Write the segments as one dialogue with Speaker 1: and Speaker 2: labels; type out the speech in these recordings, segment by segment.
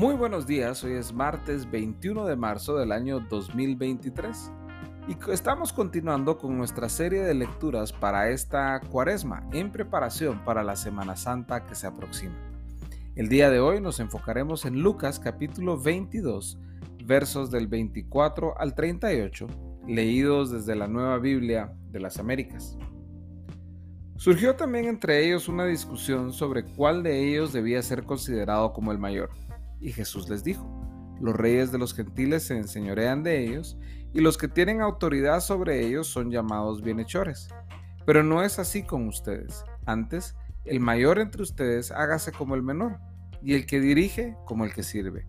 Speaker 1: Muy buenos días, hoy es martes 21 de marzo del año 2023 y estamos continuando con nuestra serie de lecturas para esta cuaresma en preparación para la Semana Santa que se aproxima. El día de hoy nos enfocaremos en Lucas capítulo 22 versos del 24 al 38 leídos desde la Nueva Biblia de las Américas. Surgió también entre ellos una discusión sobre cuál de ellos debía ser considerado como el mayor. Y Jesús les dijo, los reyes de los gentiles se enseñorean de ellos, y los que tienen autoridad sobre ellos son llamados bienhechores. Pero no es así con ustedes. Antes, el mayor entre ustedes hágase como el menor, y el que dirige como el que sirve.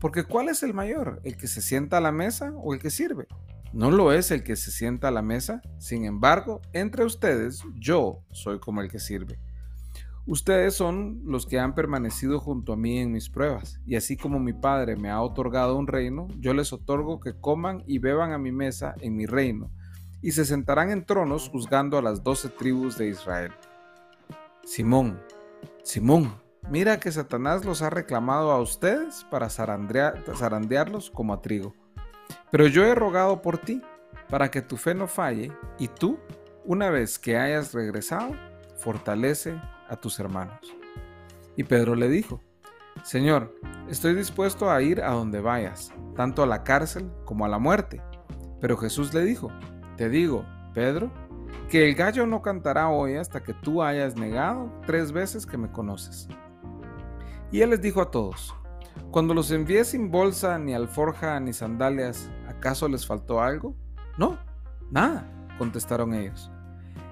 Speaker 1: Porque ¿cuál es el mayor? ¿El que se sienta a la mesa o el que sirve? No lo es el que se sienta a la mesa, sin embargo, entre ustedes yo soy como el que sirve. Ustedes son los que han permanecido junto a mí en mis pruebas, y así como mi Padre me ha otorgado un reino, yo les otorgo que coman y beban a mi mesa en mi reino, y se sentarán en tronos juzgando a las doce tribus de Israel. Simón, Simón, mira que Satanás los ha reclamado a ustedes para zarandearlos como a trigo. Pero yo he rogado por ti, para que tu fe no falle, y tú, una vez que hayas regresado, fortalece a tus hermanos. Y Pedro le dijo, Señor, estoy dispuesto a ir a donde vayas, tanto a la cárcel como a la muerte. Pero Jesús le dijo, Te digo, Pedro, que el gallo no cantará hoy hasta que tú hayas negado tres veces que me conoces. Y él les dijo a todos, Cuando los envié sin bolsa, ni alforja, ni sandalias, ¿acaso les faltó algo? No, nada, contestaron ellos.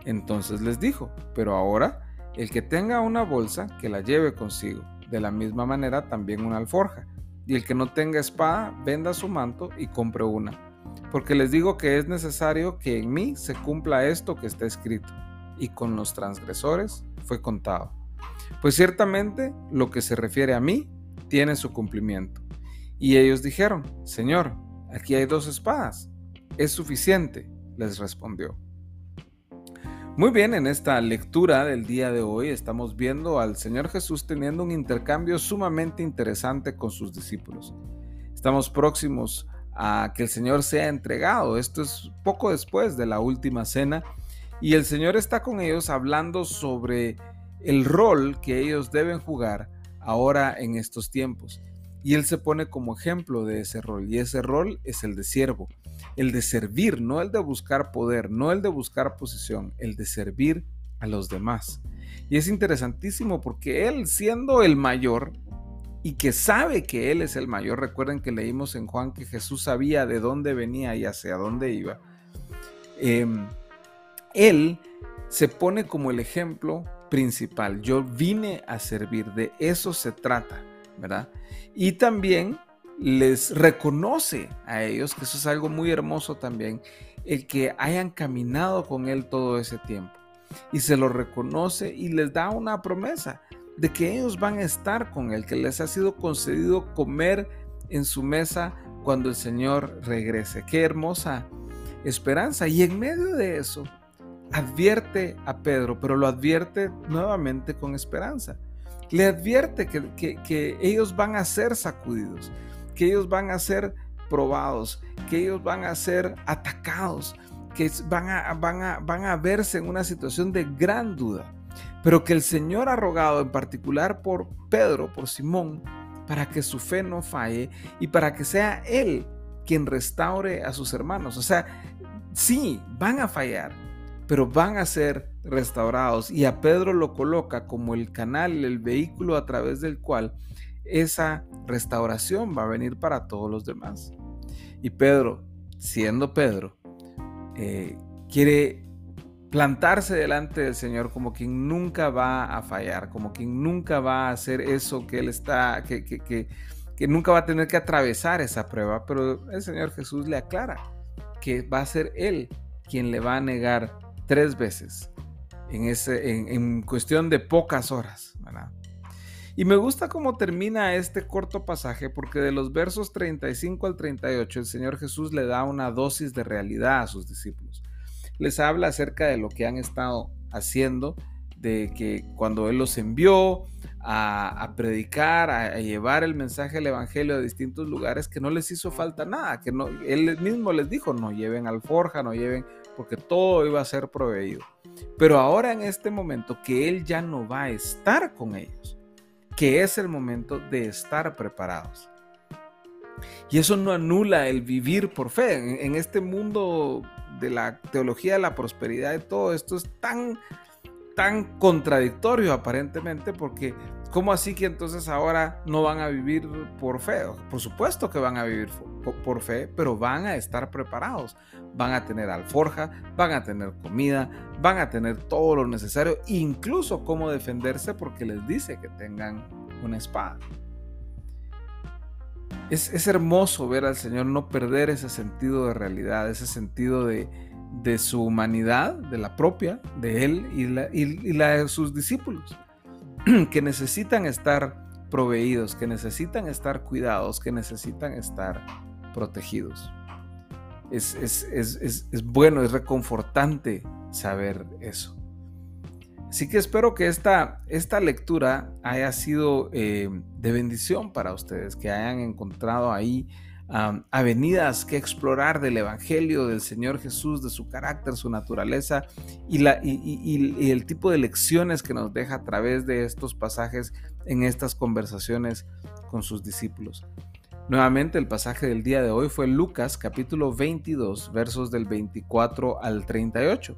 Speaker 1: Entonces les dijo, pero ahora el que tenga una bolsa, que la lleve consigo. De la misma manera también una alforja. Y el que no tenga espada, venda su manto y compre una. Porque les digo que es necesario que en mí se cumpla esto que está escrito. Y con los transgresores fue contado. Pues ciertamente lo que se refiere a mí tiene su cumplimiento. Y ellos dijeron, Señor, aquí hay dos espadas. Es suficiente, les respondió. Muy bien, en esta lectura del día de hoy estamos viendo al Señor Jesús teniendo un intercambio sumamente interesante con sus discípulos. Estamos próximos a que el Señor sea entregado. Esto es poco después de la última cena y el Señor está con ellos hablando sobre el rol que ellos deben jugar ahora en estos tiempos. Y Él se pone como ejemplo de ese rol y ese rol es el de siervo el de servir, no el de buscar poder, no el de buscar posición, el de servir a los demás. Y es interesantísimo porque él siendo el mayor y que sabe que él es el mayor, recuerden que leímos en Juan que Jesús sabía de dónde venía y hacia dónde iba, em, él se pone como el ejemplo principal. Yo vine a servir, de eso se trata, Y también les reconoce a ellos, que eso es algo muy hermoso también, el que hayan caminado con Él todo ese tiempo. Y se lo reconoce y les da una promesa de que ellos van a estar con Él, que les ha sido concedido comer en su mesa cuando el Señor regrese. Qué hermosa esperanza. Y en medio de eso, advierte a Pedro, pero lo advierte nuevamente con esperanza. Le advierte que, ellos van a ser sacudidos, que ellos van a ser probados, que ellos van a ser atacados, que van a, van a verse en una situación de gran duda, pero que el Señor ha rogado en particular por Pedro, por Simón, para que su fe no falle y para que sea Él quien restaure a sus hermanos. O sea, sí, van a fallar, pero van a ser restaurados. Y a Pedro lo coloca como el canal, el vehículo a través del cual esa restauración va a venir para todos los demás. Y Pedro, siendo Pedro, eh, quiere plantarse delante del Señor como quien nunca va a fallar, como quien nunca va a hacer eso que Él está, que, que, que, que nunca va a tener que atravesar esa prueba, pero el Señor Jesús le aclara que va a ser Él quien le va a negar tres veces en, cuestión de pocas horas. Y me gusta cómo termina este corto pasaje porque de los versos 35 al 38 el Señor Jesús le da una dosis de realidad a sus discípulos. Les habla acerca de lo que han estado haciendo de que cuando Él los envió a, predicar, a, llevar el mensaje del Evangelio a distintos lugares, que no les hizo falta nada, que no, Él mismo les dijo, no lleven alforja, no lleven, porque todo iba a ser proveído. Pero ahora en este momento que Él ya no va a estar con ellos, que es el momento de estar preparados. Y eso no anula el vivir por fe. En, este mundo de la teología de la prosperidad y todo esto es tan, tan contradictorio aparentemente porque ¿cómo así que entonces ahora no van a vivir por fe? Por supuesto que van a vivir por fe, pero van a estar preparados. Van a tener alforja, van a tener comida, van a tener todo lo necesario, incluso cómo defenderse porque les dice que tengan una espada. Es, hermoso ver al Señor no perder ese sentido de realidad, ese sentido de, su humanidad, de la propia, de Él y la, y la de sus discípulos, que necesitan estar proveídos, que necesitan estar cuidados, que necesitan estar protegidos. Es, es, bueno, es reconfortante saber eso. Así que espero que esta, esta lectura haya sido eh, de bendición para ustedes, que hayan encontrado ahí avenidas que explorar del Evangelio del Señor Jesús, de su carácter, su naturaleza y, la, y, el tipo de lecciones que nos deja a través de estos pasajes en estas conversaciones con sus discípulos. Nuevamente el pasaje del día de hoy fue Lucas capítulo 22 versos del 24 al 38.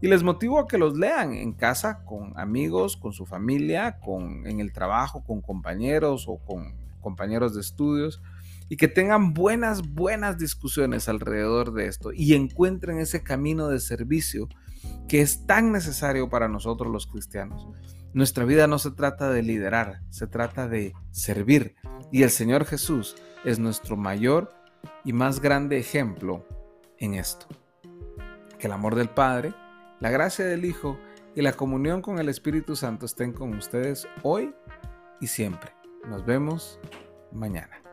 Speaker 1: Y les motivo a que los lean en casa con amigos, con su familia, con, en el trabajo, con compañeros o con compañeros de estudios y que tengan buenas, buenas discusiones alrededor de esto y encuentren ese camino de servicio que es tan necesario para nosotros los cristianos. Nuestra vida no se trata de liderar, se trata de servir y el Señor Jesús es nuestro mayor y más grande ejemplo en esto. Que el amor del Padre, la gracia del Hijo y la comunión con el Espíritu Santo estén con ustedes hoy y siempre. Nos vemos mañana.